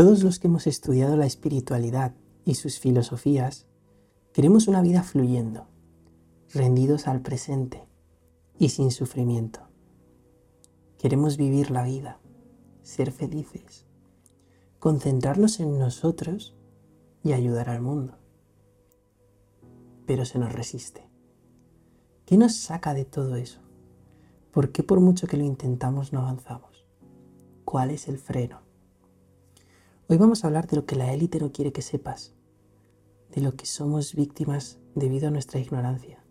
Todos los que hemos estudiado la espiritualidad y sus filosofías queremos una vida fluyendo, rendidos al presente y sin sufrimiento. Queremos vivir la vida, ser felices, concentrarnos en nosotros y ayudar al mundo. Pero se nos resiste. ¿Qué nos saca de todo eso? ¿Por qué por mucho que lo intentamos no avanzamos? ¿Cuál es el freno? Hoy vamos a hablar de lo que la élite no quiere que sepas, de lo que somos víctimas debido a nuestra ignorancia.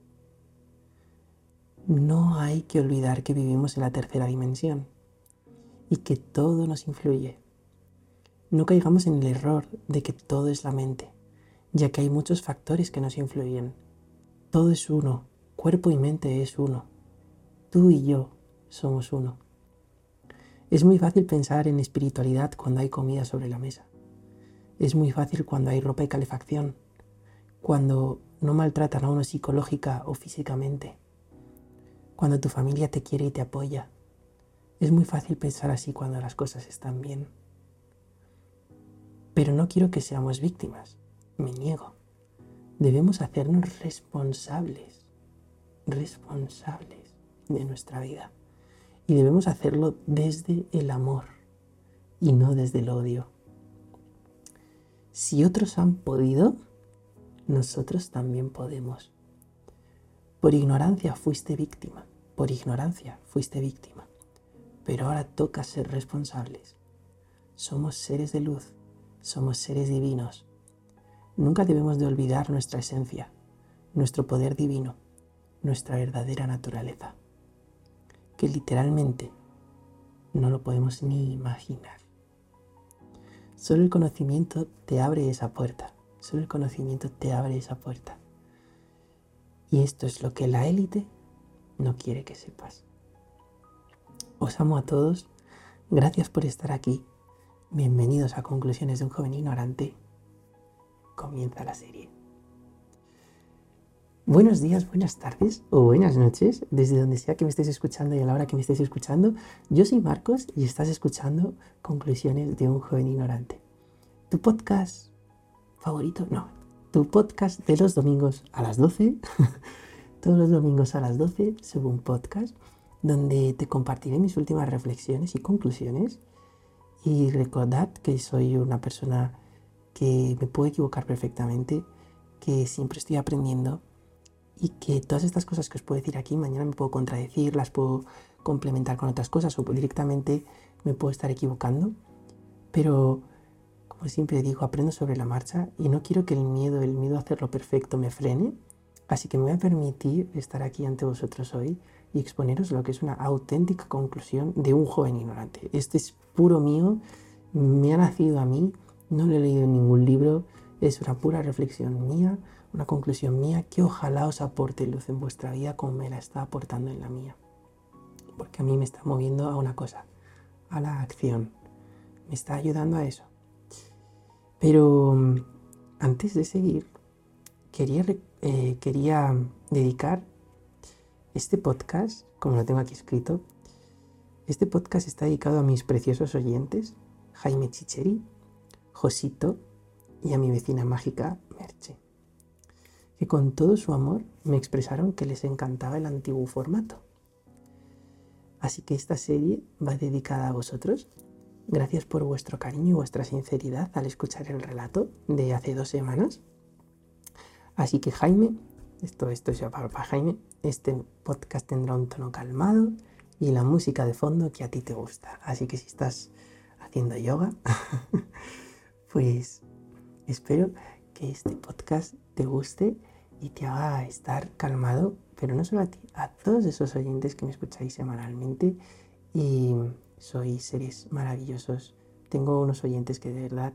No hay que olvidar que vivimos en la tercera dimensión y que todo nos influye. No caigamos en el error de que todo es la mente, ya que hay muchos factores que nos influyen. Todo es uno, cuerpo y mente es uno. Tú y yo somos uno. Es muy fácil pensar en espiritualidad cuando hay comida sobre la mesa. Es muy fácil cuando hay ropa y calefacción, cuando no maltratan a uno psicológica o físicamente, cuando tu familia te quiere y te apoya. Es muy fácil pensar así cuando las cosas están bien. Pero no quiero que seamos víctimas, me niego. Debemos hacernos responsables, responsables de nuestra vida. Y debemos hacerlo desde el amor y no desde el odio. Si otros han podido, nosotros también podemos. Por ignorancia fuiste víctima, por ignorancia fuiste víctima. Pero ahora toca ser responsables. Somos seres de luz, somos seres divinos. Nunca debemos de olvidar nuestra esencia, nuestro poder divino, nuestra verdadera naturaleza que literalmente no lo podemos ni imaginar. Solo el conocimiento te abre esa puerta. Solo el conocimiento te abre esa puerta. Y esto es lo que la élite no quiere que sepas. Os amo a todos. Gracias por estar aquí. Bienvenidos a Conclusiones de un joven ignorante. Comienza la serie. Buenos días, buenas tardes o buenas noches, desde donde sea que me estés escuchando y a la hora que me estés escuchando. Yo soy Marcos y estás escuchando Conclusiones de un joven ignorante. ¿Tu podcast favorito? No, tu podcast de los domingos a las 12. Todos los domingos a las 12 subo un podcast donde te compartiré mis últimas reflexiones y conclusiones. Y recordad que soy una persona que me puedo equivocar perfectamente, que siempre estoy aprendiendo y que todas estas cosas que os puedo decir aquí, mañana me puedo contradecir, las puedo complementar con otras cosas o directamente me puedo estar equivocando. Pero, como siempre digo, aprendo sobre la marcha y no quiero que el miedo, el miedo a hacerlo perfecto me frene. Así que me voy a permitir estar aquí ante vosotros hoy y exponeros lo que es una auténtica conclusión de un joven ignorante. Este es puro mío, me ha nacido a mí, no lo he leído en ningún libro, es una pura reflexión mía una conclusión mía que ojalá os aporte luz en vuestra vida como me la está aportando en la mía. Porque a mí me está moviendo a una cosa, a la acción. Me está ayudando a eso. Pero mm, antes de seguir, quería, eh, quería dedicar este podcast, como lo tengo aquí escrito, este podcast está dedicado a mis preciosos oyentes, Jaime Chicheri, Josito y a mi vecina mágica, Merche que con todo su amor me expresaron que les encantaba el antiguo formato. Así que esta serie va dedicada a vosotros. Gracias por vuestro cariño y vuestra sinceridad al escuchar el relato de hace dos semanas. Así que Jaime, esto, esto es ya para Jaime, este podcast tendrá un tono calmado y la música de fondo que a ti te gusta. Así que si estás haciendo yoga, pues espero que este podcast te guste y te haga estar calmado, pero no solo a ti, a todos esos oyentes que me escucháis semanalmente y sois seres maravillosos. Tengo unos oyentes que de verdad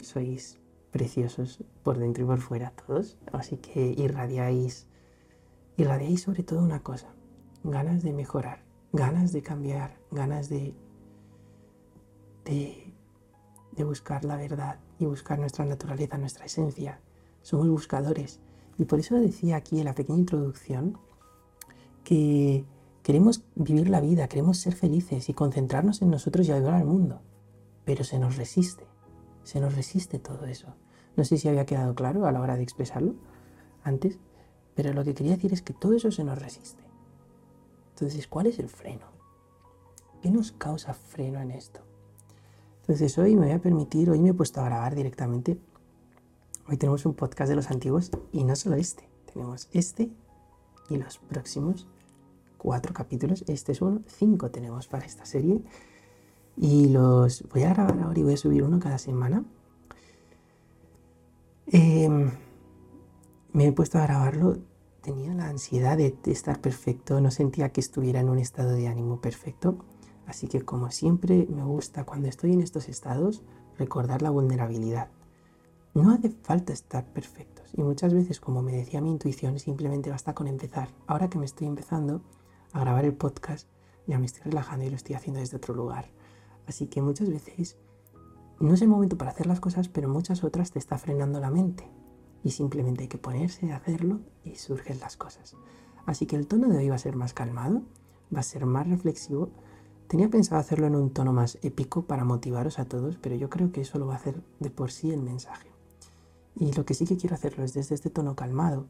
sois preciosos por dentro y por fuera todos, así que irradiáis, irradiáis sobre todo una cosa, ganas de mejorar, ganas de cambiar, ganas de, de, de buscar la verdad y buscar nuestra naturaleza, nuestra esencia somos buscadores Y por eso decía aquí en la pequeña introducción que queremos vivir la vida, queremos ser felices y concentrarnos en nosotros y ayudar al mundo. Pero se nos resiste, se nos resiste todo eso. No sé si había quedado claro a la hora de expresarlo antes, pero lo que quería decir es que todo eso se nos resiste. Entonces, ¿cuál es el freno? ¿Qué nos causa freno en esto? Entonces hoy me voy a permitir, hoy me he puesto a grabar directamente. Hoy tenemos un podcast de los antiguos y no solo este, tenemos este y los próximos cuatro capítulos. Este es uno, cinco tenemos para esta serie. Y los voy a grabar ahora y voy a subir uno cada semana. Em, me he puesto a grabarlo. Tenía la ansiedad de estar perfecto, no sentía que estuviera en un estado de ánimo perfecto. Así que como siempre me gusta cuando estoy en estos estados recordar la vulnerabilidad. No hace falta estar perfectos y muchas veces, como me decía mi intuición, simplemente basta con empezar. Ahora que me estoy empezando a grabar el podcast, ya me estoy relajando y lo estoy haciendo desde otro lugar. Así que muchas veces no es el momento para hacer las cosas, pero muchas otras te está frenando la mente. Y simplemente hay que ponerse a hacerlo y surgen las cosas. Así que el tono de hoy va a ser más calmado, va a ser más reflexivo Tenía pensado hacerlo en un tono más épico para motivaros a todos, pero yo creo que eso lo va a hacer de por sí el mensaje. Y lo que sí que quiero hacerlo es desde este tono calmado,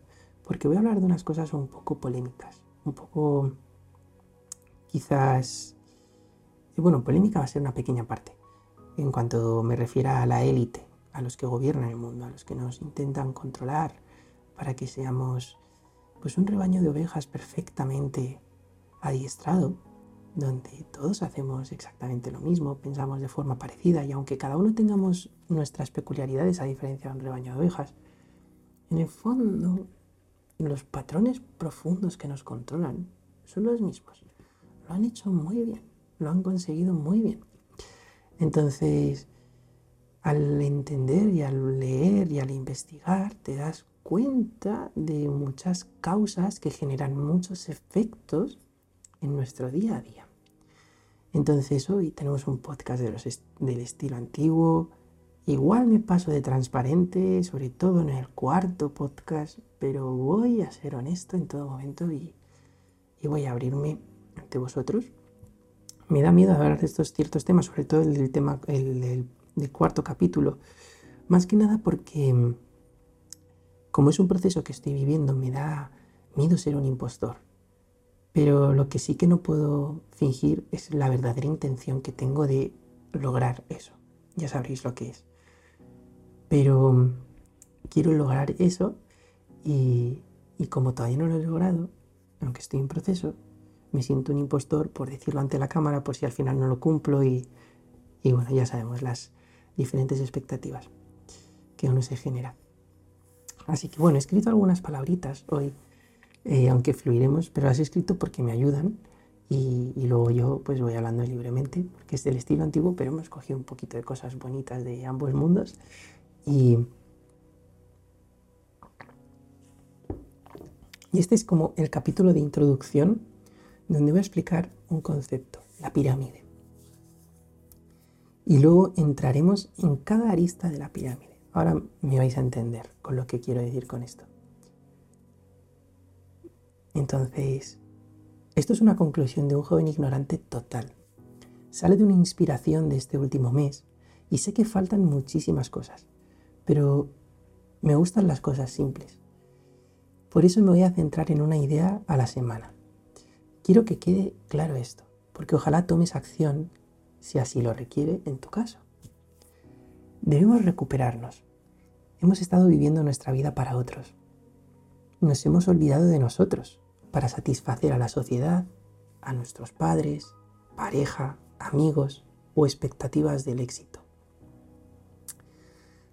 porque voy a hablar de unas cosas un poco polémicas, un poco quizás... Bueno, polémica va a ser una pequeña parte, en cuanto me refiera a la élite, a los que gobiernan el mundo, a los que nos intentan controlar, para que seamos pues un rebaño de ovejas perfectamente adiestrado donde todos hacemos exactamente lo mismo, pensamos de forma parecida y aunque cada uno tengamos nuestras peculiaridades a diferencia de un rebaño de ovejas, en el fondo los patrones profundos que nos controlan son los mismos. Lo han hecho muy bien, lo han conseguido muy bien. Entonces, al entender y al leer y al investigar, te das cuenta de muchas causas que generan muchos efectos en nuestro día a día. Entonces hoy tenemos un podcast del estilo antiguo. Igual me paso de transparente, sobre todo en el cuarto podcast, pero voy a ser honesto en todo momento y, voy a abrirme ante vosotros. Me da miedo hablar de estos ciertos temas, sobre todo el tema el del cuarto capítulo, más que nada porque como es un proceso que estoy viviendo, me da miedo ser un impostor. Pero lo que sí que no puedo fingir es la verdadera intención que tengo de lograr eso. Ya sabréis lo que es. Pero mm, quiero lograr eso y, como todavía no lo he logrado, aunque estoy en proceso, me siento un impostor por decirlo ante la cámara por si al final no lo cumplo y, y bueno, ya sabemos las diferentes expectativas que uno se genera. Así que bueno, he escrito algunas palabritas hoy eh, aunque fluiremos, pero las he escrito porque me ayudan y, luego yo pues voy hablando libremente, porque es del estilo antiguo, pero hemos cogido un poquito de cosas bonitas de ambos mundos y, y este es como el capítulo de introducción donde voy a explicar un concepto, la pirámide. Y luego entraremos en cada arista de la pirámide. Ahora me vais a entender con lo que quiero decir con esto. Entonces, esto es una conclusión de un joven ignorante total. Sale de una inspiración de este último mes y sé que faltan muchísimas cosas, pero me gustan las cosas simples. Por eso me voy a centrar en una idea a la semana. Quiero que quede claro esto, porque ojalá tomes acción si así lo requiere en tu caso. Debemos recuperarnos. Hemos estado viviendo nuestra vida para otros. Nos hemos olvidado de nosotros para satisfacer a la sociedad, a nuestros padres, pareja, amigos o expectativas del éxito.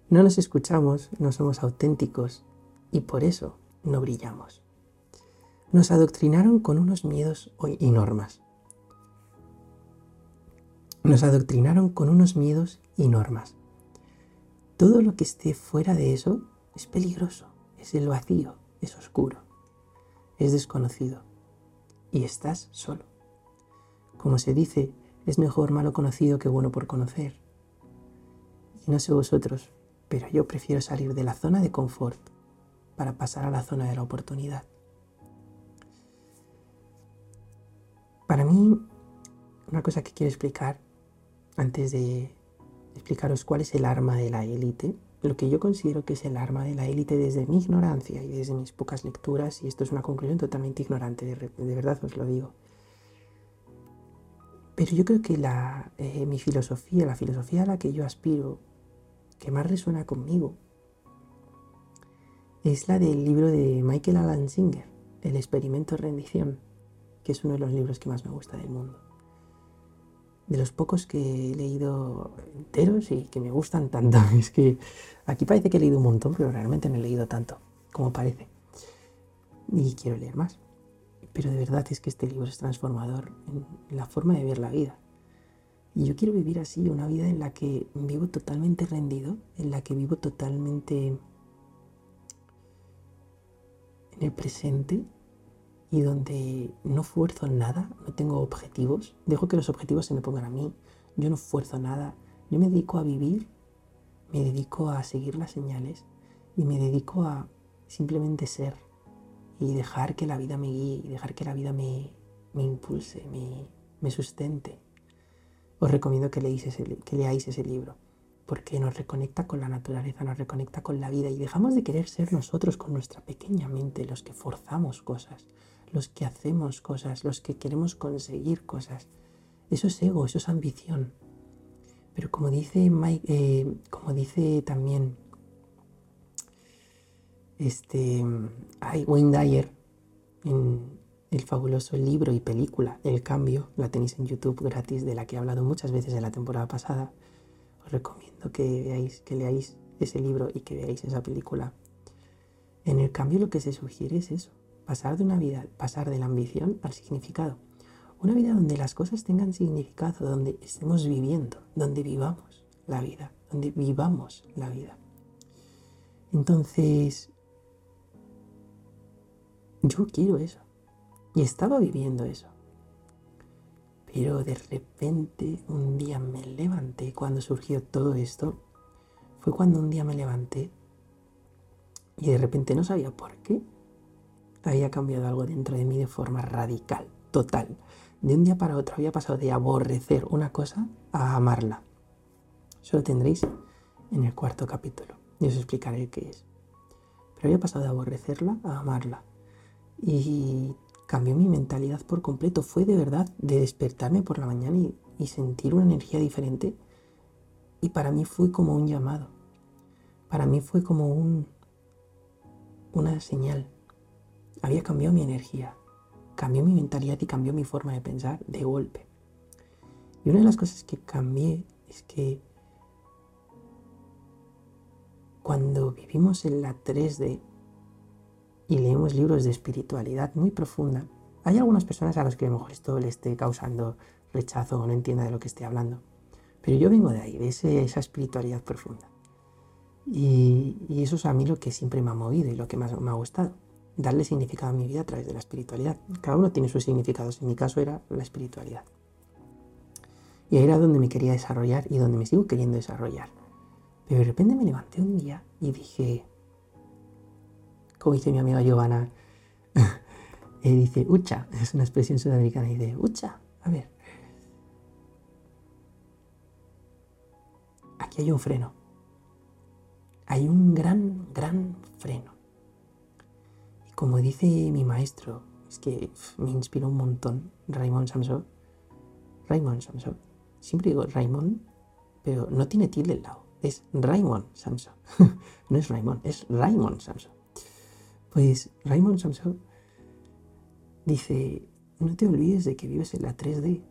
No nos escuchamos, no somos auténticos y por eso no brillamos. Nos adoctrinaron con unos miedos y normas. Nos adoctrinaron con unos miedos y normas. Todo lo que esté fuera de eso es peligroso, es el vacío, es oscuro es desconocido y estás solo. Como se dice, es mejor malo conocido que bueno por conocer. Y no sé vosotros, pero yo prefiero salir de la zona de confort para pasar a la zona de la oportunidad. Para mí, una cosa que quiero explicar antes de explicaros cuál es el arma de la élite, lo que yo considero que es el arma de la élite desde mi ignorancia y desde mis pocas lecturas, y esto es una conclusión totalmente ignorante, de, verdad os lo digo. Pero yo creo que la, eh, mi filosofía, la filosofía a la que yo aspiro, que más resuena conmigo, es la del libro de Michael Alan Singer, El experimento de rendición que es uno de los libros que más me gusta del mundo. De los pocos que he leído enteros y que me gustan tanto. Es que aquí parece que he leído un montón, pero realmente no he leído tanto como parece. Y quiero leer más. Pero de verdad es que este libro es transformador en la forma de ver la vida. Y yo quiero vivir así, una vida en la que vivo totalmente rendido, en la que vivo totalmente en el presente, y donde no fuerzo nada, no tengo objetivos, dejo que los objetivos se me pongan a mí, yo no fuerzo nada, yo me dedico a vivir, me dedico a seguir las señales y me dedico a simplemente ser y dejar que la vida me guíe y dejar que la vida me, impulse, me, sustente. Os recomiendo que leáis, ese, que leáis ese libro porque nos reconecta con la naturaleza, nos reconecta con la vida y dejamos de querer ser nosotros con nuestra pequeña mente los que forzamos cosas, los que hacemos cosas, los que queremos conseguir cosas. Eso es ego, eso es ambición. Pero como dice, Mike, eh, como dice también este, Wayne Dyer en el fabuloso libro y película El Cambio, la tenéis en YouTube gratis, de la que he hablado muchas veces en la temporada pasada. Os recomiendo que veáis, que leáis ese libro y que veáis esa película. En el cambio lo que se sugiere es eso, pasar de una vida, pasar de la ambición al significado. Una vida donde las cosas tengan significado, donde estemos viviendo, donde vivamos la vida, donde vivamos la vida. Entonces, yo quiero eso. Y estaba viviendo eso. Pero de repente un día me levanté cuando surgió todo esto. Fue cuando un día me levanté y de repente no sabía por qué había cambiado algo dentro de mí de forma radical, total. De un día para otro había pasado de aborrecer una cosa a amarla. Eso lo tendréis en el cuarto capítulo y os explicaré qué es. Pero había pasado de aborrecerla a amarla. Y cambió mi mentalidad por completo. Fue de verdad de despertarme por la mañana y, y sentir una energía diferente. Y para mí fue como un llamado. Para mí fue como un, una señal había cambiado mi energía, cambió mi mentalidad y cambió mi forma de pensar de golpe. Y una de las cosas que cambié es que cuando vivimos en la 3D y leemos libros de espiritualidad muy profunda, hay algunas personas a las que a lo mejor esto le esté causando rechazo o no entienda de lo que esté hablando. Pero yo vengo de ahí, de esa espiritualidad profunda. Y, y, eso es a mí lo que siempre me ha movido y lo que más me ha gustado darle significado a mi vida a través de la espiritualidad. Cada uno tiene sus significados, en mi caso era la espiritualidad. Y ahí era donde me quería desarrollar y donde me sigo queriendo desarrollar. Pero de repente me levanté un día y dije, como dice mi amiga Giovanna, y dice, ucha, es una expresión sudamericana, y dice, ucha, a ver, aquí hay un freno. Hay un gran, gran freno como dice mi maestro, es que me inspiró un montón, Raymond Samson. Raymond Samson. Siempre digo Raymond, pero no tiene tilde al lado. Es Raymond Samson. no es Raymond, es Raymond Samson. Pues Raymond Samson dice, no te olvides de que vives en la 3D.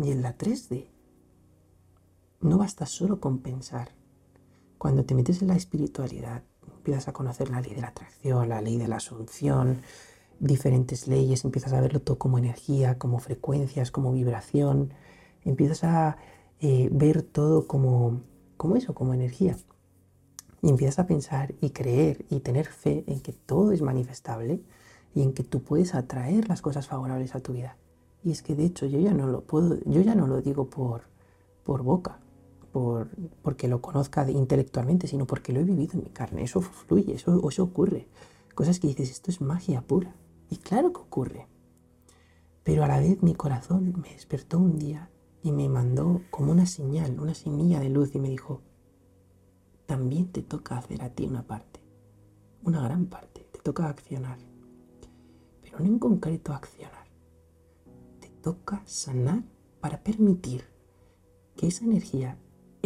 Y en la 3D no basta solo con pensar. Cuando te metes en la espiritualidad, empiezas a conocer la ley de la atracción, la ley de la asunción, diferentes leyes, empiezas a verlo todo como energía, como frecuencias, como vibración, empiezas a eh, ver todo como, como eso, como energía. Y empiezas a pensar y creer y tener fe en que todo es manifestable y en que tú puedes atraer las cosas favorables a tu vida. Y es que de hecho yo ya no lo puedo, yo ya no lo digo por, por boca, porque lo conozca intelectualmente, sino porque lo he vivido en mi carne. Eso fluye, eso, eso ocurre. Cosas que dices, esto es magia pura. Y claro que ocurre. Pero a la vez mi corazón me despertó un día y me mandó como una señal, una semilla de luz y me dijo, también te toca hacer a ti una parte, una gran parte, te toca accionar. Pero no en concreto accionar, te toca sanar para permitir que esa energía,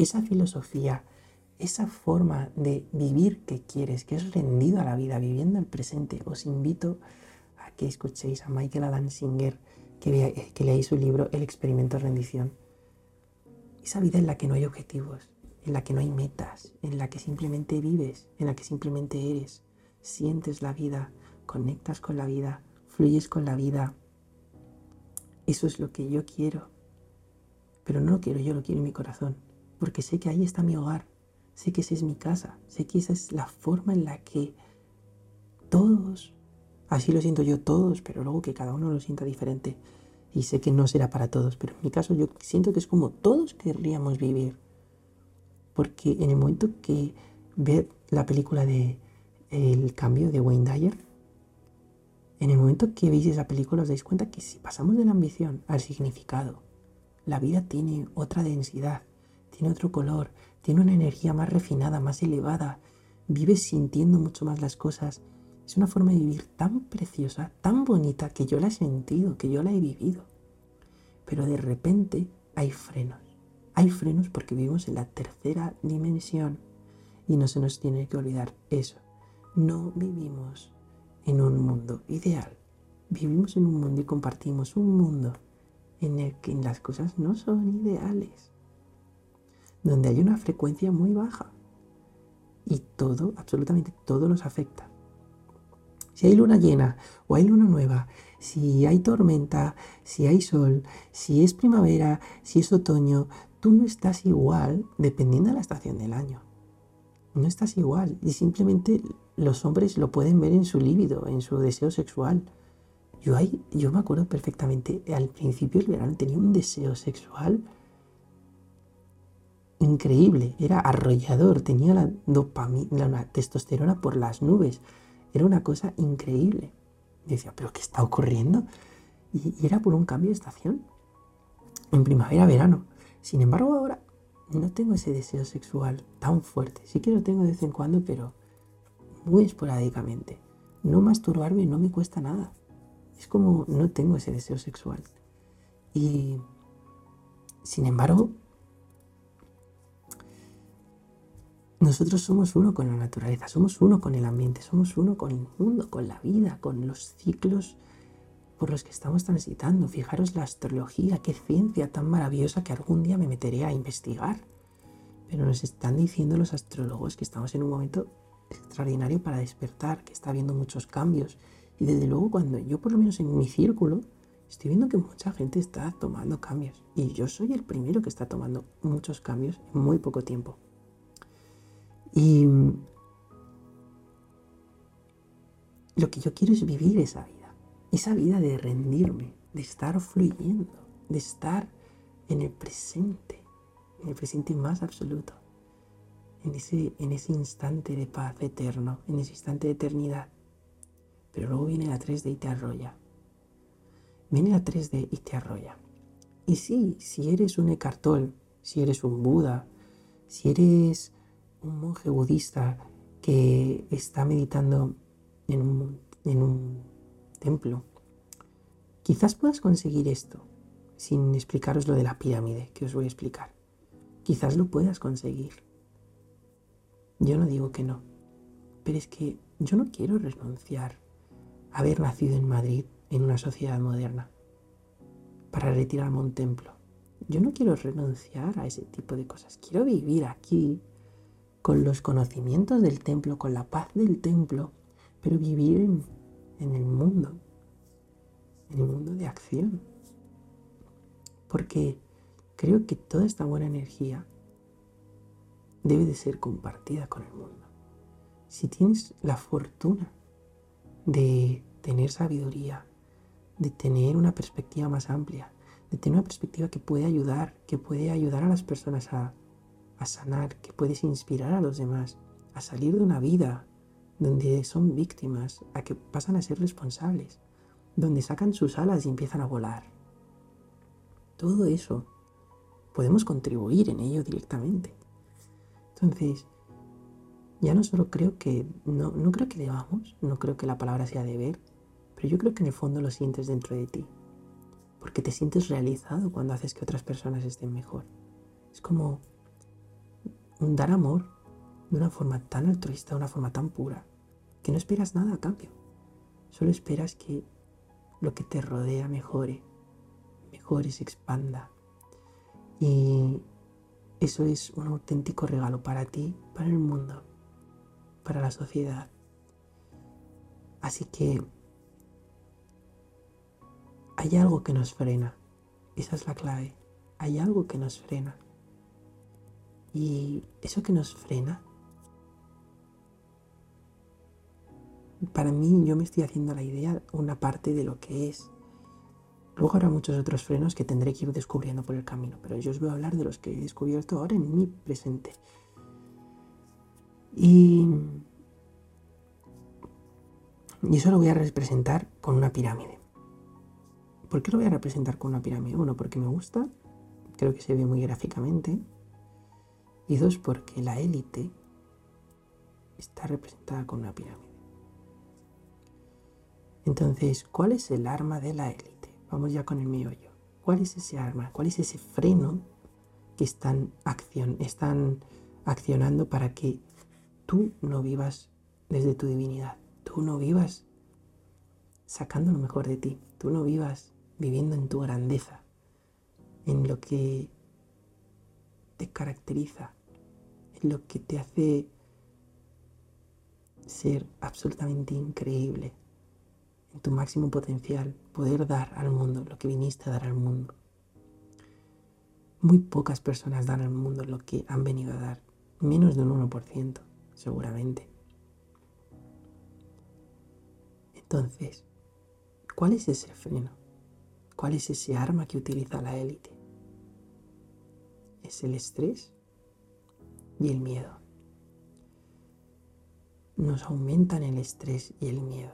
esa filosofía, esa forma de vivir que quieres, que es rendido a la vida, viviendo el presente, os invito a que escuchéis a Michael Adam Singer, que, que leáis su libro El experimento de rendición. Esa vida en la que no hay objetivos, en la que no hay metas, en la que simplemente vives, en la que simplemente eres, sientes la vida, conectas con la vida, fluyes con la vida. Eso es lo que yo quiero. Pero no lo quiero yo, lo quiero en mi corazón, porque sé que ahí está mi hogar, sé que esa es mi casa, sé que esa es la forma en la que todos, así lo siento yo todos, pero luego que cada uno lo sienta diferente, y sé que no será para todos, pero en mi caso yo siento que es como todos querríamos vivir porque en el momento que ve la película de El cambio de Wayne Dyer, en el momento que veis esa película os dais cuenta que si pasamos de la ambición al significado, la vida tiene otra densidad, tiene otro color, tiene una energía más refinada, más elevada, vives sintiendo mucho más las cosas. Es una forma de vivir tan preciosa, tan bonita, que yo la he sentido, que yo la he vivido. Pero de repente hay frenos. Hay frenos porque vivimos en la tercera dimensión y no se nos tiene que olvidar eso. No vivimos en un mundo ideal. Vivimos en un mundo y compartimos un mundo en el que las cosas no son ideales. Donde hay una frecuencia muy baja. Y todo, absolutamente todo nos afecta. Si hay luna llena o hay luna nueva, si hay tormenta, si hay sol, si es primavera, si es otoño, tú no estás igual dependiendo de la estación del año. No estás igual. Y simplemente los hombres lo pueden ver en su líbido, en su deseo sexual. Yo, ahí, yo me acuerdo perfectamente, al principio del verano tenía un deseo sexual increíble, era arrollador, tenía la dopamina, la testosterona por las nubes. Era una cosa increíble. Y decía, ¿pero qué está ocurriendo? Y, y era por un cambio de estación. En primavera-verano. Sin embargo, ahora no tengo ese deseo sexual tan fuerte. Sí que lo tengo de vez en cuando, pero muy esporádicamente. No masturbarme no me cuesta nada. Es como no tengo ese deseo sexual. Y sin embargo, nosotros somos uno con la naturaleza, somos uno con el ambiente, somos uno con el mundo, con la vida, con los ciclos por los que estamos transitando. Fijaros la astrología, qué ciencia tan maravillosa que algún día me meteré a investigar. Pero nos están diciendo los astrólogos que estamos en un momento extraordinario para despertar, que está habiendo muchos cambios. Y desde luego cuando yo por lo menos en mi círculo estoy viendo que mucha gente está tomando cambios. Y yo soy el primero que está tomando muchos cambios en muy poco tiempo. Y lo que yo quiero es vivir esa vida esa vida de rendirme, de estar fluyendo, de estar en el presente, en el presente más absoluto, en ese, en ese instante de paz eterno, en ese instante de eternidad. Pero luego viene la 3D y te arrolla. Viene la 3D y te arrolla. Y sí, si eres un Eckhart si eres un Buda, si eres un monje budista que está meditando en un, en un templo. Quizás puedas conseguir esto sin explicaros lo de la pirámide que os voy a explicar. Quizás lo puedas conseguir. Yo no digo que no, pero es que yo no quiero renunciar a haber nacido en Madrid en una sociedad moderna para retirarme a un templo. Yo no quiero renunciar a ese tipo de cosas. Quiero vivir aquí con los conocimientos del templo, con la paz del templo, pero vivir en el mundo, en el mundo de acción. Porque creo que toda esta buena energía debe de ser compartida con el mundo. Si tienes la fortuna de tener sabiduría, de tener una perspectiva más amplia, de tener una perspectiva que puede ayudar, que puede ayudar a las personas a, a sanar, que puedes inspirar a los demás, a salir de una vida donde son víctimas, a que pasan a ser responsables, donde sacan sus alas y empiezan a volar. Todo eso podemos contribuir en ello directamente. Entonces, ya no solo creo que, no, no creo que debamos, no creo que la palabra sea deber, pero yo creo que en el fondo lo sientes dentro de ti, porque te sientes realizado cuando haces que otras personas estén mejor. Es como dar amor de una forma tan altruista, de una forma tan pura, que no esperas nada a cambio. Solo esperas que lo que te rodea mejore, mejore, se expanda. Y eso es un auténtico regalo para ti, para el mundo, para la sociedad. Así que hay algo que nos frena. Esa es la clave. Hay algo que nos frena. Y eso que nos frena, para mí yo me estoy haciendo la idea una parte de lo que es. Luego habrá muchos otros frenos que tendré que ir descubriendo por el camino, pero yo os voy a hablar de los que he descubierto ahora en mi presente. Y, y eso lo voy a representar con una pirámide. ¿Por qué lo voy a representar con una pirámide? Uno, porque me gusta, creo que se ve muy gráficamente. Y dos, porque la élite está representada con una pirámide. Entonces, ¿cuál es el arma de la élite? Vamos ya con el meollo. ¿Cuál es ese arma? ¿Cuál es ese freno que están, acción, están accionando para que tú no vivas desde tu divinidad? Tú no vivas sacando lo mejor de ti. Tú no vivas viviendo en tu grandeza, en lo que te caracteriza, lo que te hace ser absolutamente increíble, en tu máximo potencial, poder dar al mundo lo que viniste a dar al mundo. Muy pocas personas dan al mundo lo que han venido a dar, menos de un 1%, seguramente. Entonces, ¿cuál es ese freno? ¿Cuál es ese arma que utiliza la élite? Es el estrés y el miedo. Nos aumentan el estrés y el miedo.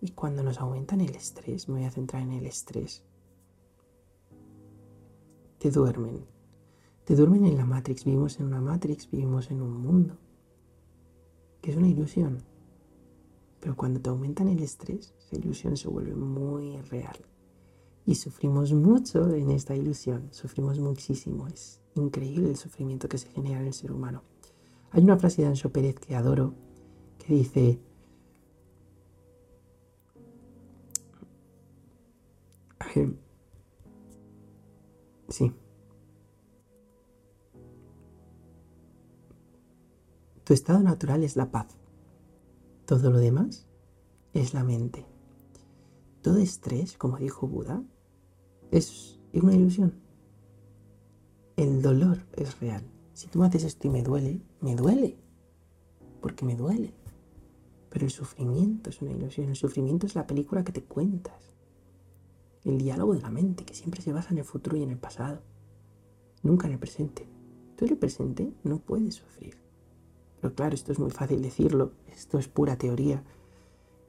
Y cuando nos aumentan el estrés, me voy a centrar en el estrés, te duermen. Te duermen en la Matrix. Vivimos en una Matrix, vivimos en un mundo, que es una ilusión. Pero cuando te aumentan el estrés, esa ilusión se vuelve muy real. Y sufrimos mucho en esta ilusión, sufrimos muchísimo. Es increíble el sufrimiento que se genera en el ser humano. Hay una frase de Ancho Pérez que adoro, que dice, sí. Tu estado natural es la paz. Todo lo demás es la mente. Todo estrés, como dijo Buda, es una ilusión. El dolor es real. Si tú me haces esto y me duele, me duele. Porque me duele. Pero el sufrimiento es una ilusión. El sufrimiento es la película que te cuentas. El diálogo de la mente, que siempre se basa en el futuro y en el pasado. Nunca en el presente. Tú en el presente no puedes sufrir. Pero claro, esto es muy fácil decirlo. Esto es pura teoría.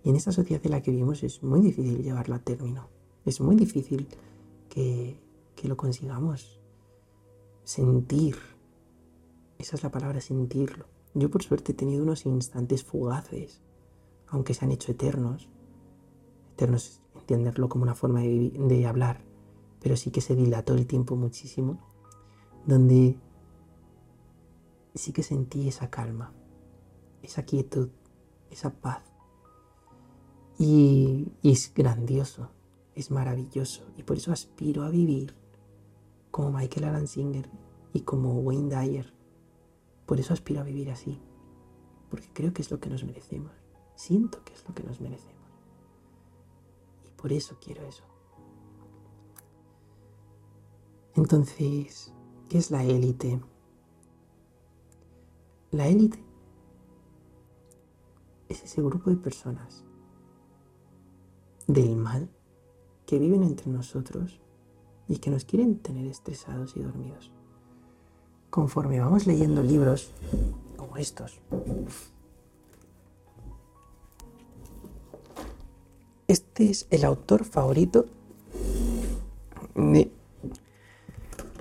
Y en esta sociedad en la que vivimos es muy difícil llevarlo a término. Es muy difícil que, lo consigamos sentir. Esa es la palabra, sentirlo. Yo por suerte he tenido unos instantes fugaces, aunque se han hecho eternos. Eternos, entenderlo como una forma de, de hablar, pero sí que se dilató el tiempo muchísimo, donde sí que sentí esa calma, esa quietud, esa paz. y es grandioso es maravilloso y por eso aspiro a vivir como Michael Alan Singer y como Wayne Dyer. Por eso aspiro a vivir así, porque creo que es lo que nos merecemos. Siento que es lo que nos merecemos. Y por eso quiero eso. Entonces, ¿qué es la élite? La élite es ese grupo de personas del mal que viven entre nosotros y que nos quieren tener estresados y dormidos. Conforme vamos leyendo libros como estos, este es el autor favorito de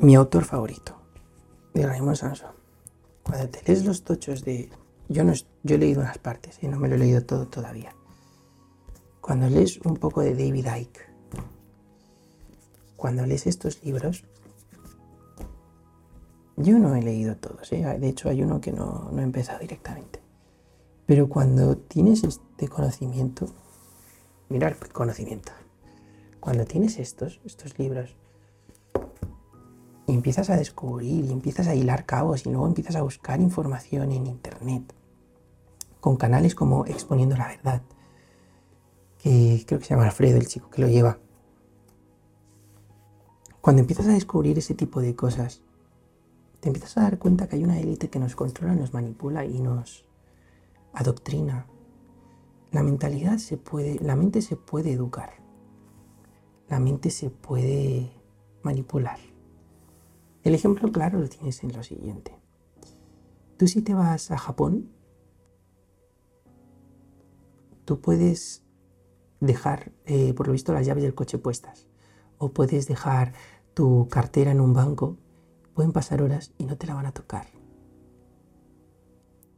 mi autor favorito, de Raymond Sanson. Cuando te lees los tochos de... Yo, no, yo he leído unas partes y no me lo he leído todo todavía. Cuando lees un poco de David Icke, cuando lees estos libros, yo no he leído todos, ¿eh? de hecho hay uno que no, he empezado directamente. Pero cuando tienes este conocimiento, mira el conocimiento, cuando tienes estos, estos libros, y empiezas a descubrir y empiezas a hilar cabos y luego empiezas a buscar información en internet con canales como Exponiendo la Verdad, que creo que se llama Alfredo, el chico que lo lleva. Cuando empiezas a descubrir ese tipo de cosas, te empiezas a dar cuenta que hay una élite que nos controla, nos manipula y nos adoctrina. La mentalidad se puede, la mente se puede educar. La mente se puede manipular. El ejemplo claro lo tienes en lo siguiente. Tú si te vas a Japón, tú puedes dejar, eh, por lo visto, las llaves del coche puestas. O puedes dejar tu cartera en un banco. Pueden pasar horas y no te la van a tocar.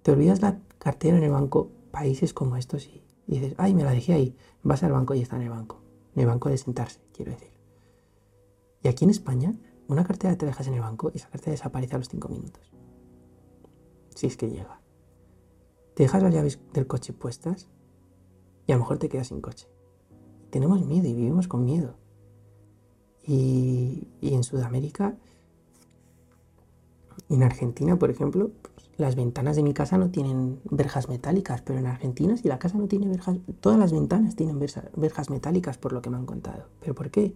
Te olvidas la cartera en el banco, países como estos, y dices, ay, me la dejé ahí. Vas al banco y está en el banco. En el banco de sentarse, quiero decir. Y aquí en España una cartera te dejas en el banco y esa cartera desaparece a los 5 minutos. Si es que llega. Te dejas las llaves del coche puestas y a lo mejor te quedas sin coche. Tenemos miedo y vivimos con miedo. Y, en Sudamérica, en Argentina, por ejemplo, las ventanas de mi casa no tienen verjas metálicas, pero en Argentina, si la casa no tiene verjas, todas las ventanas tienen verjas metálicas, por lo que me han contado. ¿Pero por qué?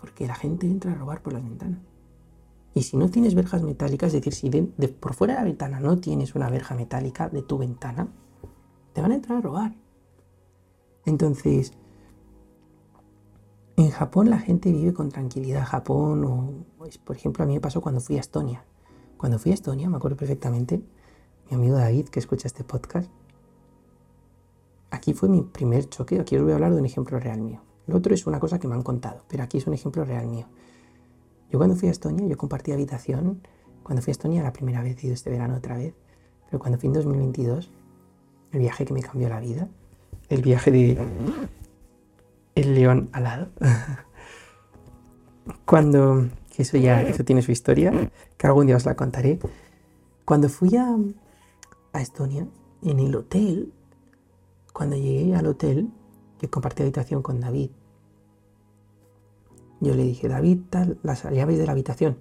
Porque la gente entra a robar por las ventanas. Y si no tienes verjas metálicas, es decir, si por fuera de la ventana no tienes una verja metálica de tu ventana, te van a entrar a robar. Entonces, en Japón la gente vive con tranquilidad. Japón, pues, por ejemplo, a mí me pasó cuando fui a Estonia. Cuando fui a Estonia, me acuerdo perfectamente, mi amigo David, que escucha este podcast, aquí fue mi primer choque. Aquí os voy a hablar de un ejemplo real mío. Lo otro es una cosa que me han contado, pero aquí es un ejemplo real mío. Yo cuando fui a Estonia, yo compartí habitación. Cuando fui a Estonia la primera vez, he ido este verano otra vez, pero cuando fui en 2022, el viaje que me cambió la vida, el viaje de el león alado. cuando, eso ya, eso tiene su historia, que algún día os la contaré. Cuando fui a, a Estonia, en el hotel, cuando llegué al hotel, que compartí habitación con David. Yo le dije, David, las llaves de la habitación.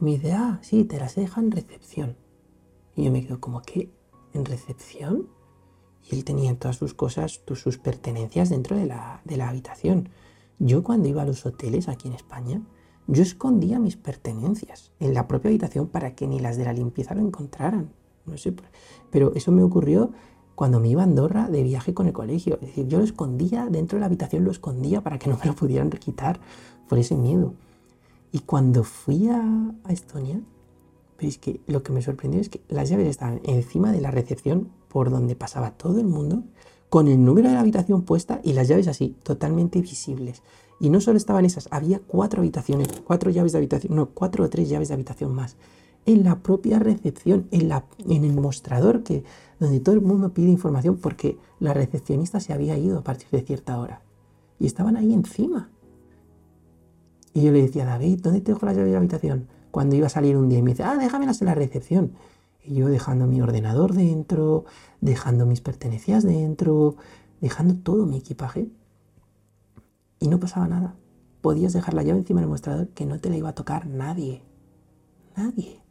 Y me dice, ah, sí, te las dejan en recepción. Y yo me quedo como, ¿qué? ¿En recepción? Y él tenía todas sus cosas, sus pertenencias dentro de la, habitación. Yo cuando iba a los hoteles aquí en España, yo escondía mis pertenencias en la propia habitación para que ni las de la limpieza lo encontraran. No sé, pero eso me ocurrió cuando me iba a Andorra de viaje con el colegio. Es decir, yo lo escondía dentro de la habitación, lo escondía para que no me lo pudieran quitar por ese miedo. Y cuando fui a, Estonia, veis que lo que me sorprendió es que las llaves estaban encima de la recepción por donde pasaba todo el mundo, con el número de la habitación puesta y las llaves así, totalmente visibles. Y no solo estaban esas, había cuatro habitaciones, cuatro llaves de habitación, no, cuatro o tres llaves de habitación más en la propia recepción, en, la, en el mostrador, que, donde todo el mundo pide información porque la recepcionista se había ido a partir de cierta hora. Y estaban ahí encima. Y yo le decía, David, ¿dónde te dejo las llaves de la habitación? Cuando iba a salir un día y me dice, ah, déjamelas en la recepción. Yo dejando mi ordenador dentro, dejando mis pertenencias dentro, dejando todo mi equipaje. Y no pasaba nada. Podías dejar la llave encima del mostrador que no te la iba a tocar nadie. Nadie.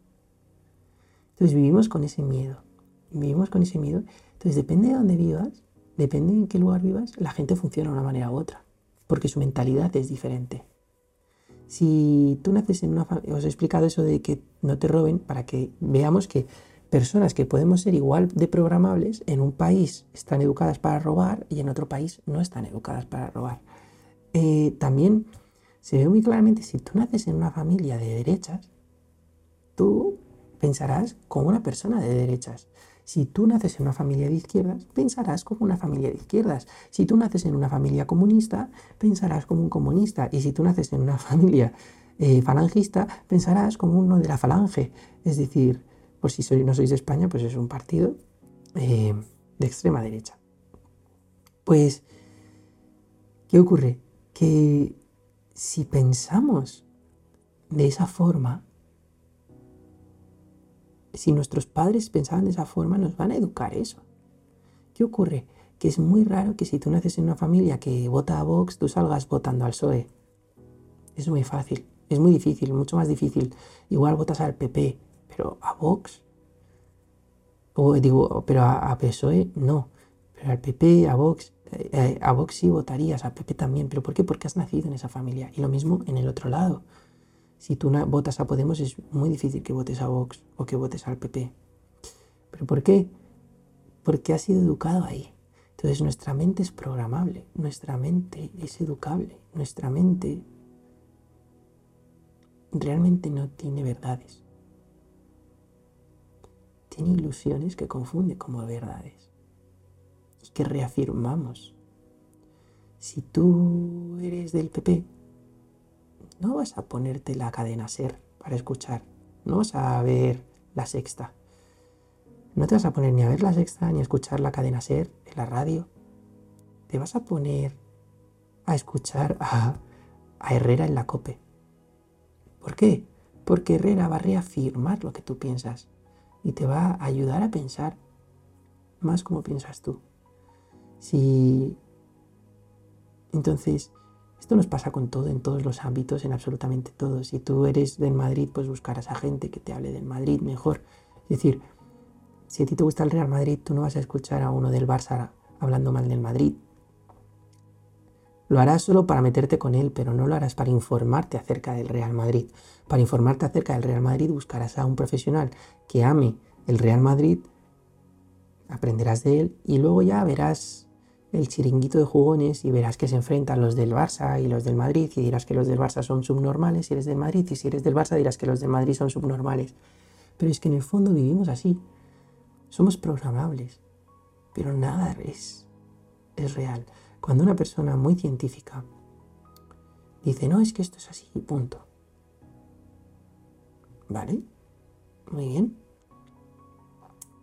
Entonces vivimos con ese miedo. Vivimos con ese miedo. Entonces depende de dónde vivas, depende en qué lugar vivas, la gente funciona de una manera u otra. Porque su mentalidad es diferente. Si tú naces en una familia, os he explicado eso de que no te roben para que veamos que personas que podemos ser igual de programables en un país están educadas para robar y en otro país no están educadas para robar. Eh, también se ve muy claramente si tú naces en una familia de derechas, tú pensarás como una persona de derechas. Si tú naces en una familia de izquierdas, pensarás como una familia de izquierdas. Si tú naces en una familia comunista, pensarás como un comunista. Y si tú naces en una familia eh, falangista, pensarás como uno de la falange. Es decir, pues si no sois de España, pues es un partido eh, de extrema derecha. Pues, ¿qué ocurre? Que si pensamos de esa forma, si nuestros padres pensaban de esa forma, nos van a educar eso. ¿Qué ocurre? Que es muy raro que si tú naces en una familia que vota a Vox, tú salgas votando al PSOE. Es muy fácil, es muy difícil, mucho más difícil. Igual votas al PP, pero a Vox. O digo, pero a, PSOE no. Pero al PP, a Vox, eh, a Vox sí votarías, a PP también. ¿Pero por qué? Porque has nacido en esa familia. Y lo mismo en el otro lado. Si tú votas a Podemos es muy difícil que votes a Vox o que votes al PP. ¿Pero por qué? Porque has sido educado ahí. Entonces nuestra mente es programable, nuestra mente es educable, nuestra mente realmente no tiene verdades. Tiene ilusiones que confunde como verdades y que reafirmamos. Si tú eres del PP, no vas a ponerte la cadena ser para escuchar, no vas a ver la sexta. No te vas a poner ni a ver la sexta ni a escuchar la cadena ser en la radio. Te vas a poner a escuchar a, Herrera en la cope. ¿Por qué? Porque Herrera va a reafirmar lo que tú piensas y te va a ayudar a pensar más como piensas tú. Si entonces esto nos pasa con todo, en todos los ámbitos, en absolutamente todo. Si tú eres del Madrid, pues buscarás a gente que te hable del Madrid mejor. Es decir, si a ti te gusta el Real Madrid, tú no vas a escuchar a uno del Barça hablando mal del Madrid. Lo harás solo para meterte con él, pero no lo harás para informarte acerca del Real Madrid. Para informarte acerca del Real Madrid buscarás a un profesional que ame el Real Madrid, aprenderás de él y luego ya verás el chiringuito de jugones y verás que se enfrentan los del Barça y los del Madrid y dirás que los del Barça son subnormales si eres del Madrid y si eres del Barça dirás que los del Madrid son subnormales. Pero es que en el fondo vivimos así. Somos programables, pero nada es, es real. Cuando una persona muy científica dice, no, es que esto es así, punto. ¿Vale? Muy bien.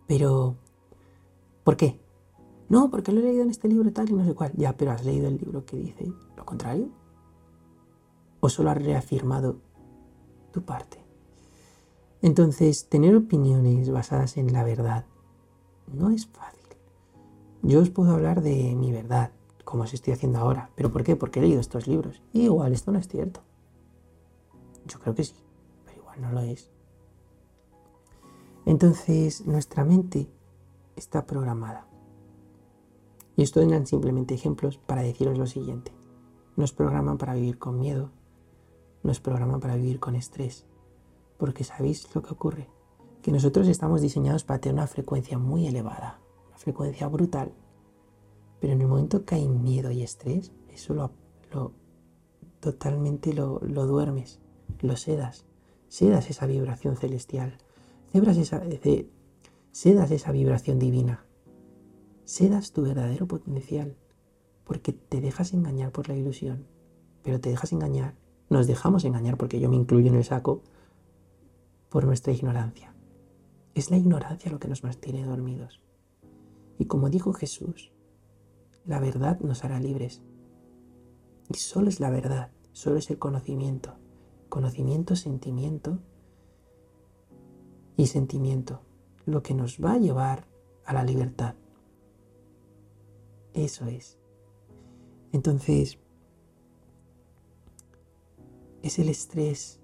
Pero, ¿por qué? No, porque lo he leído en este libro tal y no sé cuál. Ya, pero ¿has leído el libro que dice lo contrario? ¿O solo has reafirmado tu parte? Entonces, tener opiniones basadas en la verdad no es fácil. Yo os puedo hablar de mi verdad, como os estoy haciendo ahora. ¿Pero por qué? Porque he leído estos libros. Y igual esto no es cierto. Yo creo que sí, pero igual no lo es. Entonces, nuestra mente está programada. Y esto eran simplemente ejemplos para deciros lo siguiente. Nos programan para vivir con miedo, nos programan para vivir con estrés, porque sabéis lo que ocurre, que nosotros estamos diseñados para tener una frecuencia muy elevada, una frecuencia brutal, pero en el momento que hay miedo y estrés, eso lo, totalmente lo, duermes, lo sedas, sedas esa vibración celestial, esa, sedas esa vibración divina sedas tu verdadero potencial, porque te dejas engañar por la ilusión, pero te dejas engañar, nos dejamos engañar, porque yo me incluyo en el saco, por nuestra ignorancia. Es la ignorancia lo que nos mantiene dormidos. Y como dijo Jesús, la verdad nos hará libres. Y solo es la verdad, solo es el conocimiento. Conocimiento, sentimiento y sentimiento, lo que nos va a llevar a la libertad. Eso es. Entonces, es el estrés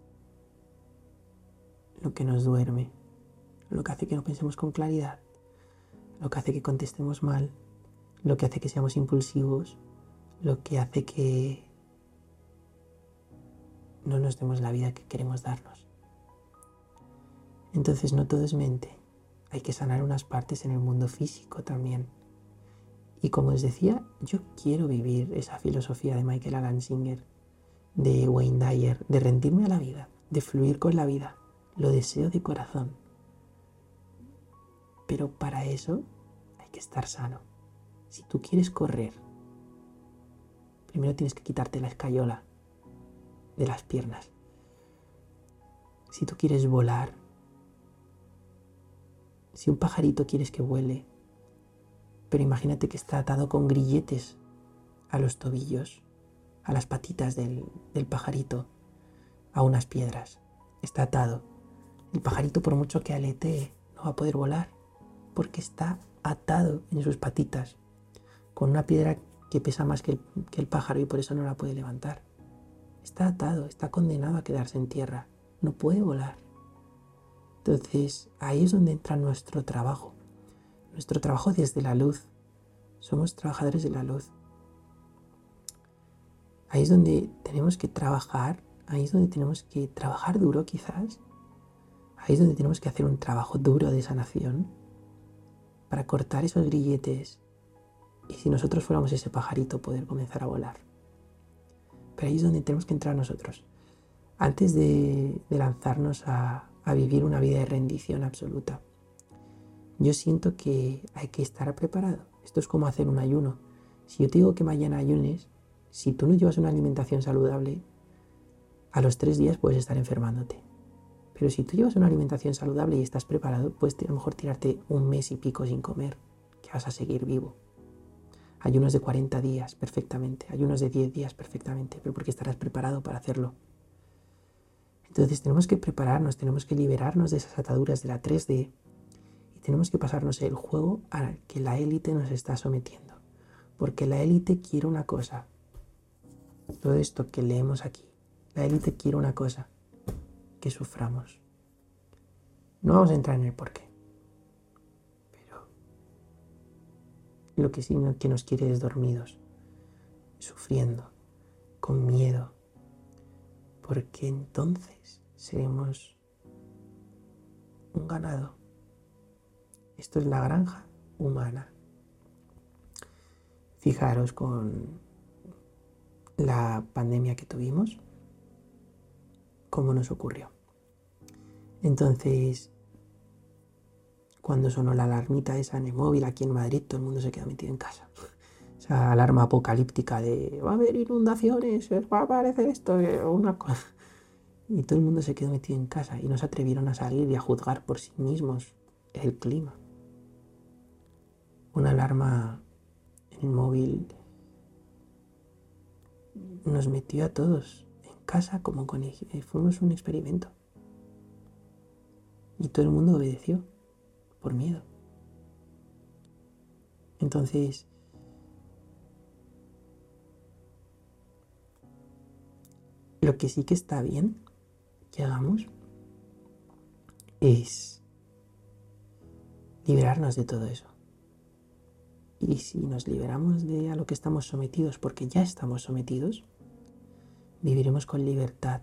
lo que nos duerme, lo que hace que no pensemos con claridad, lo que hace que contestemos mal, lo que hace que seamos impulsivos, lo que hace que no nos demos la vida que queremos darnos. Entonces no todo es mente, hay que sanar unas partes en el mundo físico también. Y como os decía, yo quiero vivir esa filosofía de Michael Alan Singer, de Wayne Dyer, de rendirme a la vida, de fluir con la vida. Lo deseo de corazón. Pero para eso hay que estar sano. Si tú quieres correr, primero tienes que quitarte la escayola de las piernas. Si tú quieres volar, si un pajarito quieres que vuele, pero imagínate que está atado con grilletes a los tobillos, a las patitas del, pajarito, a unas piedras. Está atado. El pajarito, por mucho que aletee, no va a poder volar porque está atado en sus patitas con una piedra que pesa más que el, que el pájaro y por eso no la puede levantar. Está atado, está condenado a quedarse en tierra, no puede volar. Entonces ahí es donde entra nuestro trabajo, nuestro trabajo desde la luz. Somos trabajadores de la luz. Ahí es donde tenemos que trabajar, ahí es donde tenemos que trabajar duro quizás, ahí es donde tenemos que hacer un trabajo duro de sanación para cortar esos grilletes y si nosotros fuéramos ese pajarito poder comenzar a volar. Pero ahí es donde tenemos que entrar nosotros. Antes de, lanzarnos a, a vivir una vida de rendición absoluta. Yo siento que hay que estar preparado. Esto es como hacer un ayuno. Si yo te digo que mañana ayunes, si tú no llevas una alimentación saludable, a los tres días puedes estar enfermándote. Pero si tú llevas una alimentación saludable y estás preparado, puedes a lo mejor tirarte un mes y pico sin comer, que vas a seguir vivo. Ayunos de 40 días perfectamente, ayunos de 10 días perfectamente, pero porque estarás preparado para hacerlo. Entonces tenemos que prepararnos, tenemos que liberarnos de esas ataduras de la 3D tenemos que pasarnos el juego al que la élite nos está sometiendo. Porque la élite quiere una cosa. Todo esto que leemos aquí, la élite quiere una cosa, que suframos. No vamos a entrar en el por qué. Pero lo que sí que nos quiere es dormidos, sufriendo, con miedo. Porque entonces seremos un ganado. Esto es la granja humana. Fijaros con la pandemia que tuvimos, cómo nos ocurrió. Entonces, cuando sonó la alarmita esa en el móvil aquí en Madrid, todo el mundo se quedó metido en casa. Esa alarma apocalíptica de va a haber inundaciones, va a aparecer esto, una cosa. Y todo el mundo se quedó metido en casa y no se atrevieron a salir y a juzgar por sí mismos el clima. Una alarma en el móvil nos metió a todos casa como con eh, fuimos un experimento. Y todo el mundo obedeció por miedo. Entonces, lo que sí que está bien que hagamos es liberarnos de todo eso. Y si nos liberamos de a lo que estamos sometidos, porque ya estamos sometidos, viviremos con libertad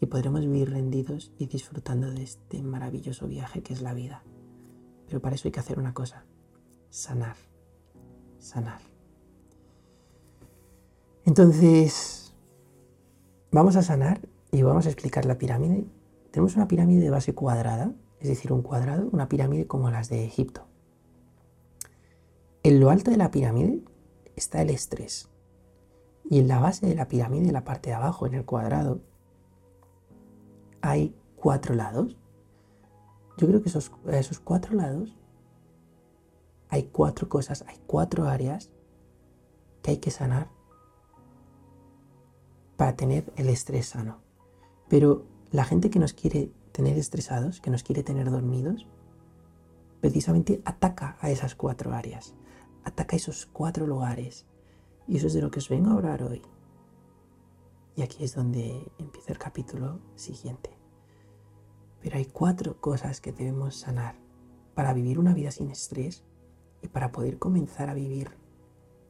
y podremos vivir rendidos y disfrutando de este maravilloso viaje que es la vida. Pero para eso hay que hacer una cosa, sanar, sanar. Entonces, vamos a sanar y vamos a explicar la pirámide. Tenemos una pirámide de base cuadrada, es decir, un cuadrado, una pirámide como las de Egipto. En lo alto de la pirámide está el estrés, y en la base de la pirámide, en la parte de abajo, en el cuadrado, hay cuatro lados. Yo creo que esos, esos cuatro lados hay cuatro cosas, hay cuatro áreas que hay que sanar para tener el estrés sano. Pero la gente que nos quiere tener estresados, que nos quiere tener dormidos, precisamente ataca a esas cuatro áreas, ataca esos cuatro lugares y eso es de lo que os vengo a hablar hoy. Y aquí es donde empieza el capítulo siguiente. Pero hay cuatro cosas que debemos sanar para vivir una vida sin estrés y para poder comenzar a vivir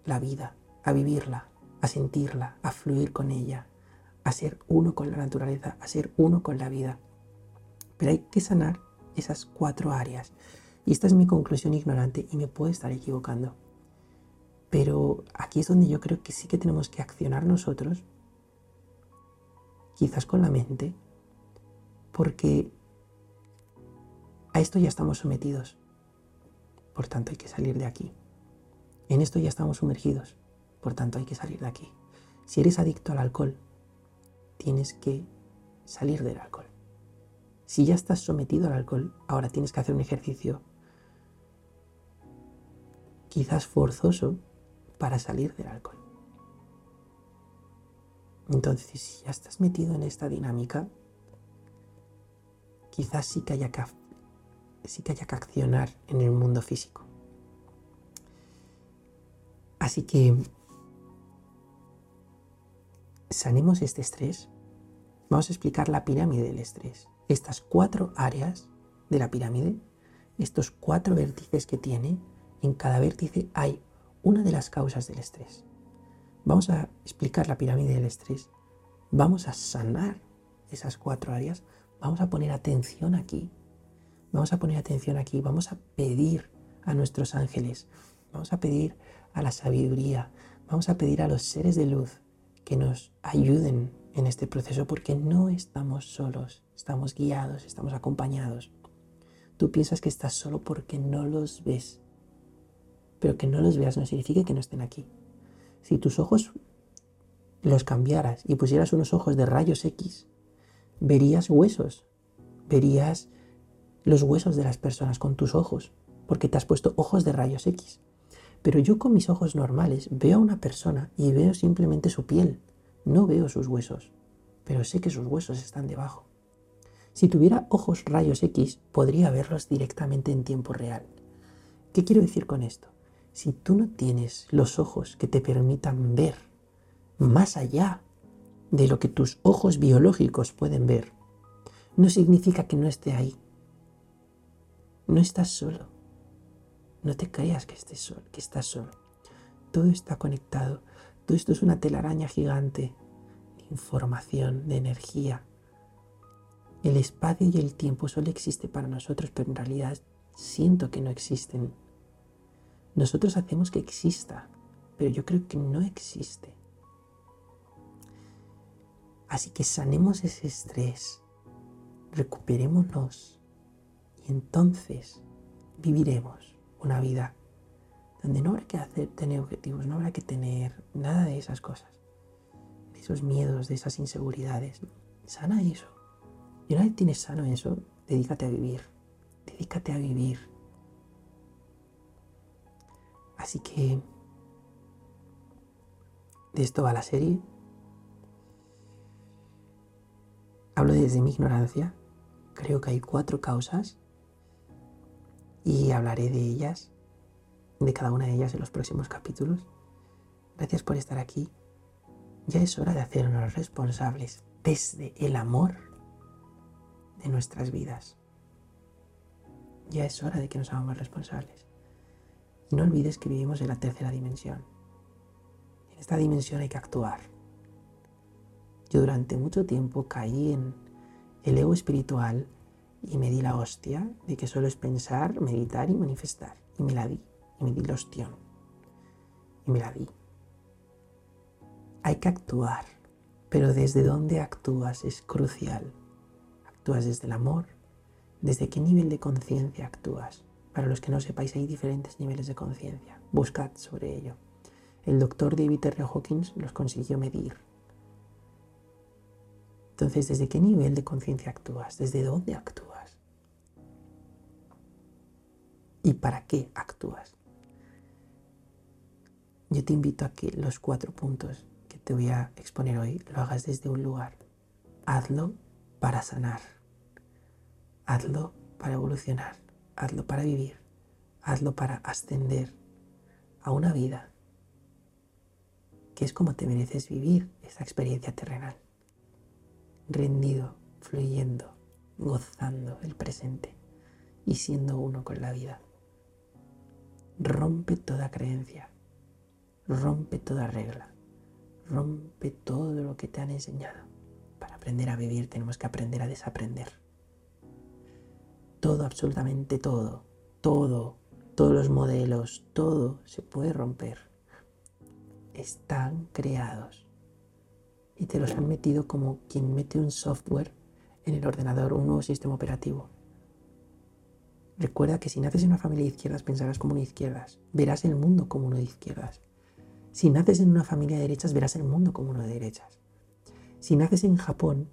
la vida, a vivirla, a sentirla, a fluir con ella, a ser uno con la naturaleza, a ser uno con la vida. Pero hay que sanar esas cuatro áreas. Y esta es mi conclusión ignorante y me puedo estar equivocando. Pero aquí es donde yo creo que sí que tenemos que accionar nosotros, quizás con la mente, porque a esto ya estamos sometidos. por tanto hay que salir de aquí. En esto ya estamos sumergidos, por tanto hay que salir de aquí. Si eres adicto al alcohol, tienes que salir del alcohol. Si ya estás sometido al alcohol, ahora tienes que hacer un ejercicio quizás forzoso para salir del alcohol. Entonces, si ya estás metido en esta dinámica, quizás sí que haya que, sí que, haya que accionar en el mundo físico. Así que sanemos este estrés. Vamos a explicar la pirámide del estrés. Estas cuatro áreas de la pirámide, estos cuatro vértices que tiene, en cada vértice hay una de las causas del estrés. Vamos a explicar la pirámide del estrés. Vamos a sanar esas cuatro áreas. Vamos a poner atención aquí. Vamos a poner atención aquí. Vamos a pedir a nuestros ángeles. Vamos a pedir a la sabiduría. Vamos a pedir a los seres de luz que nos ayuden en este proceso porque no estamos solos. Estamos guiados, estamos acompañados. Tú piensas que estás solo porque no los ves. Pero que no los veas no significa que no estén aquí. Si tus ojos los cambiaras y pusieras unos ojos de rayos X, verías huesos, verías los huesos de las personas con tus ojos, porque te has puesto ojos de rayos X. Pero yo con mis ojos normales veo a una persona y veo simplemente su piel, no veo sus huesos, pero sé que sus huesos están debajo. Si tuviera ojos rayos X, podría verlos directamente en tiempo real. ¿Qué quiero decir con esto? Si tú no tienes los ojos que te permitan ver más allá de lo que tus ojos biológicos pueden ver, no significa que no esté ahí. No estás solo. No te creas que, estés solo, que estás solo. Todo está conectado. Todo esto es una telaraña gigante de información, de energía. El espacio y el tiempo solo existe para nosotros, pero en realidad siento que no existen nosotros hacemos que exista, pero yo creo que no existe. Así que sanemos ese estrés, recuperémonos y entonces viviremos una vida donde no habrá que hacer, tener objetivos, no habrá que tener nada de esas cosas, de esos miedos, de esas inseguridades. Sana eso. Y una vez tienes sano eso, dedícate a vivir. Dedícate a vivir Así que de esto va la serie. Hablo desde mi ignorancia. Creo que hay cuatro causas y hablaré de ellas, de cada una de ellas en los próximos capítulos. Gracias por estar aquí. Ya es hora de hacernos responsables desde el amor de nuestras vidas. Ya es hora de que nos hagamos responsables. Y no olvides que vivimos en la tercera dimensión. En esta dimensión hay que actuar. Yo durante mucho tiempo caí en el ego espiritual y me di la hostia de que solo es pensar, meditar y manifestar. Y me la di. Y me di la ostión. Y me la di. Hay que actuar. Pero desde dónde actúas es crucial. ¿Actúas desde el amor? ¿Desde qué nivel de conciencia actúas? Para los que no sepáis, hay diferentes niveles de conciencia. Buscad sobre ello. El doctor David R. Hawkins los consiguió medir. Entonces, ¿desde qué nivel de conciencia actúas? ¿Desde dónde actúas? ¿Y para qué actúas? Yo te invito a que los cuatro puntos que te voy a exponer hoy lo hagas desde un lugar. Hazlo para sanar. Hazlo para evolucionar hazlo para vivir, hazlo para ascender a una vida que es como te mereces vivir esa experiencia terrenal, rendido, fluyendo, gozando el presente y siendo uno con la vida. Rompe toda creencia, rompe toda regla, rompe todo lo que te han enseñado. Para aprender a vivir tenemos que aprender a desaprender todo, absolutamente todo, todo, todos los modelos, todo se puede romper. Están creados y te los han metido como quien mete un software en el ordenador, un nuevo sistema operativo. Recuerda que si naces en una familia de izquierdas pensarás como una izquierdas, verás el mundo como uno de izquierdas. Si naces en una familia de derechas verás el mundo como uno de derechas. Si naces en Japón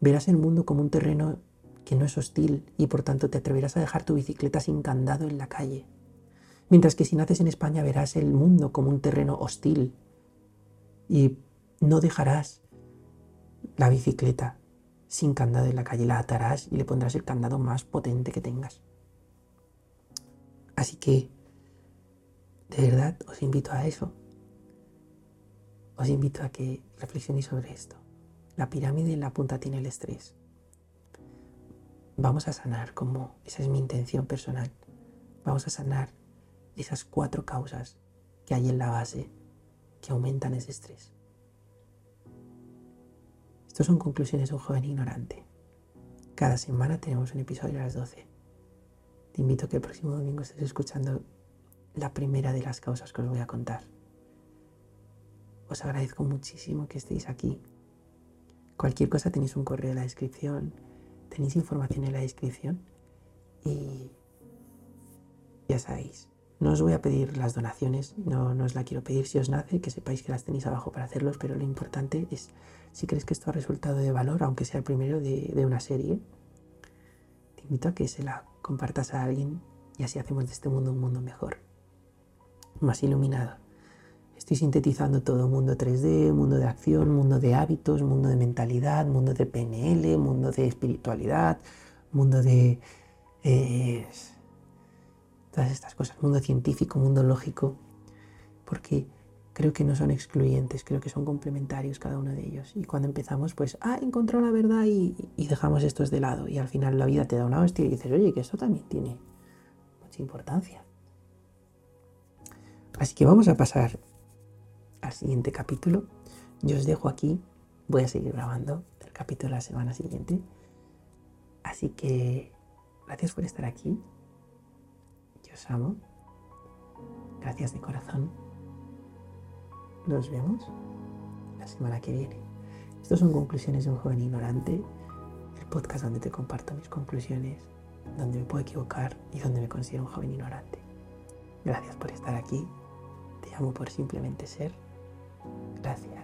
verás el mundo como un terreno que no es hostil y por tanto te atreverás a dejar tu bicicleta sin candado en la calle. Mientras que si naces en España verás el mundo como un terreno hostil y no dejarás la bicicleta sin candado en la calle, la atarás y le pondrás el candado más potente que tengas. Así que, de verdad, os invito a eso. Os invito a que reflexionéis sobre esto. La pirámide en la punta tiene el estrés. Vamos a sanar como, esa es mi intención personal, vamos a sanar esas cuatro causas que hay en la base que aumentan ese estrés. Estas son conclusiones de un joven ignorante. Cada semana tenemos un episodio a las 12. Te invito a que el próximo domingo estés escuchando la primera de las causas que os voy a contar. Os agradezco muchísimo que estéis aquí. Cualquier cosa tenéis un correo en la descripción, tenéis información en la descripción y ya sabéis, no os voy a pedir las donaciones, no, no os la quiero pedir si os nace, que sepáis que las tenéis abajo para hacerlos, pero lo importante es si crees que esto ha resultado de valor, aunque sea el primero de, de una serie, te invito a que se la compartas a alguien y así hacemos de este mundo un mundo mejor, más iluminado. Estoy sintetizando todo, mundo 3D, mundo de acción, mundo de hábitos, mundo de mentalidad, mundo de PNL, mundo de espiritualidad, mundo de... Eh, todas estas cosas, mundo científico, mundo lógico, porque creo que no son excluyentes, creo que son complementarios cada uno de ellos. Y cuando empezamos, pues, ah, encontró la verdad y, dejamos estos de lado. Y al final la vida te da una hostia y dices, oye, que esto también tiene mucha importancia. Así que vamos a pasar al siguiente capítulo. Yo os dejo aquí, voy a seguir grabando el capítulo la semana siguiente. Así que gracias por estar aquí. Yo os amo. Gracias de corazón. Nos vemos la semana que viene. Estas son conclusiones de un joven ignorante, el podcast donde te comparto mis conclusiones, donde me puedo equivocar y donde me considero un joven ignorante. Gracias por estar aquí. Te amo por simplemente ser. Gracias.